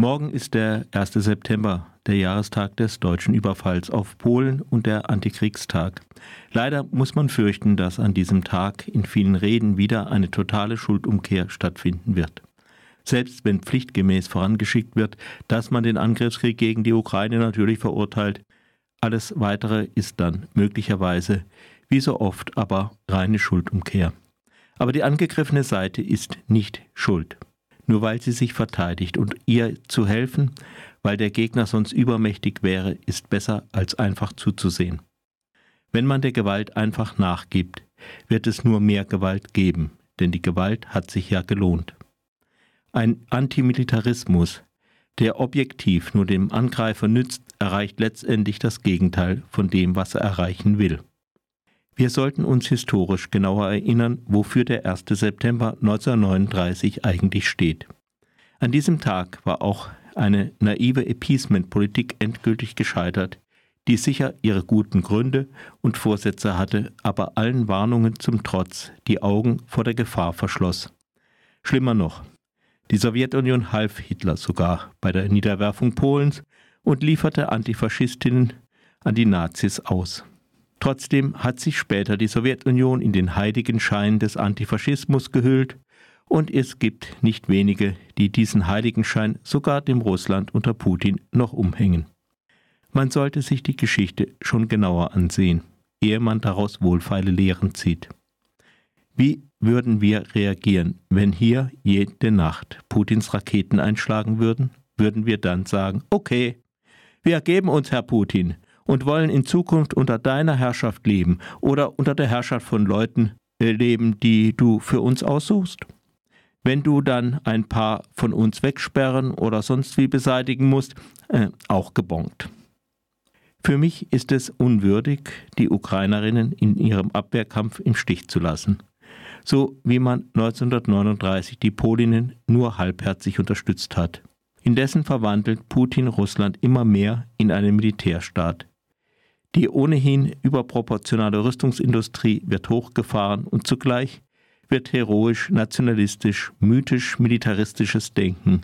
Morgen ist der 1. September, der Jahrestag des deutschen Überfalls auf Polen und der Antikriegstag. Leider muss man fürchten, dass an diesem Tag in vielen Reden wieder eine totale Schuldumkehr stattfinden wird. Selbst wenn pflichtgemäß vorangeschickt wird, dass man den Angriffskrieg gegen die Ukraine natürlich verurteilt, alles Weitere ist dann möglicherweise, wie so oft, aber reine Schuldumkehr. Aber die angegriffene Seite ist nicht schuld nur weil sie sich verteidigt. Und ihr zu helfen, weil der Gegner sonst übermächtig wäre, ist besser als einfach zuzusehen. Wenn man der Gewalt einfach nachgibt, wird es nur mehr Gewalt geben, denn die Gewalt hat sich ja gelohnt. Ein Antimilitarismus, der objektiv nur dem Angreifer nützt, erreicht letztendlich das Gegenteil von dem, was er erreichen will. Wir sollten uns historisch genauer erinnern, wofür der 1. September 1939 eigentlich steht. An diesem Tag war auch eine naive Appeasement-Politik endgültig gescheitert, die sicher ihre guten Gründe und Vorsätze hatte, aber allen Warnungen zum Trotz die Augen vor der Gefahr verschloss. Schlimmer noch, die Sowjetunion half Hitler sogar bei der Niederwerfung Polens und lieferte Antifaschistinnen an die Nazis aus. Trotzdem hat sich später die Sowjetunion in den heiligen Schein des Antifaschismus gehüllt und es gibt nicht wenige, die diesen Heiligenschein sogar dem Russland unter Putin noch umhängen. Man sollte sich die Geschichte schon genauer ansehen, ehe man daraus wohlfeile Lehren zieht. Wie würden wir reagieren, wenn hier jede Nacht Putins Raketen einschlagen würden? Würden wir dann sagen, okay, wir ergeben uns, Herr Putin, und wollen in Zukunft unter deiner Herrschaft leben oder unter der Herrschaft von Leuten leben, die du für uns aussuchst? Wenn du dann ein paar von uns wegsperren oder sonst wie beseitigen musst, äh, auch gebongt. Für mich ist es unwürdig, die Ukrainerinnen in ihrem Abwehrkampf im Stich zu lassen. So wie man 1939 die Polinnen nur halbherzig unterstützt hat. Indessen verwandelt Putin Russland immer mehr in einen Militärstaat, die ohnehin überproportionale Rüstungsindustrie wird hochgefahren und zugleich wird heroisch, nationalistisch, mythisch, militaristisches Denken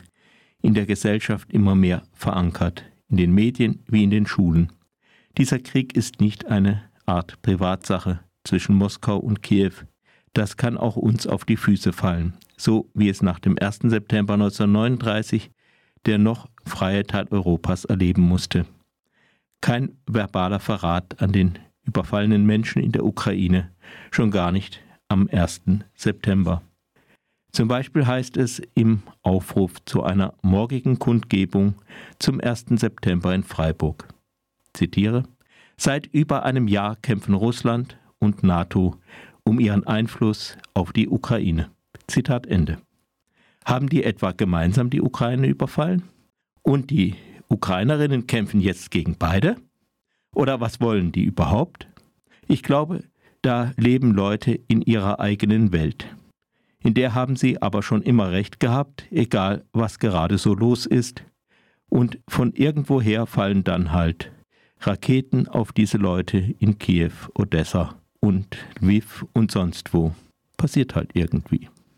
in der Gesellschaft immer mehr verankert, in den Medien wie in den Schulen. Dieser Krieg ist nicht eine Art Privatsache zwischen Moskau und Kiew. Das kann auch uns auf die Füße fallen, so wie es nach dem 1. September 1939 der noch freie Teil Europas erleben musste kein verbaler Verrat an den überfallenen Menschen in der Ukraine, schon gar nicht am 1. September. Zum Beispiel heißt es im Aufruf zu einer morgigen Kundgebung zum 1. September in Freiburg. Zitiere: Seit über einem Jahr kämpfen Russland und NATO um ihren Einfluss auf die Ukraine. Zitat Ende. Haben die etwa gemeinsam die Ukraine überfallen? Und die Ukrainerinnen kämpfen jetzt gegen beide? Oder was wollen die überhaupt? Ich glaube, da leben Leute in ihrer eigenen Welt. In der haben sie aber schon immer recht gehabt, egal was gerade so los ist. Und von irgendwoher fallen dann halt Raketen auf diese Leute in Kiew, Odessa und Lviv und sonst wo. Passiert halt irgendwie.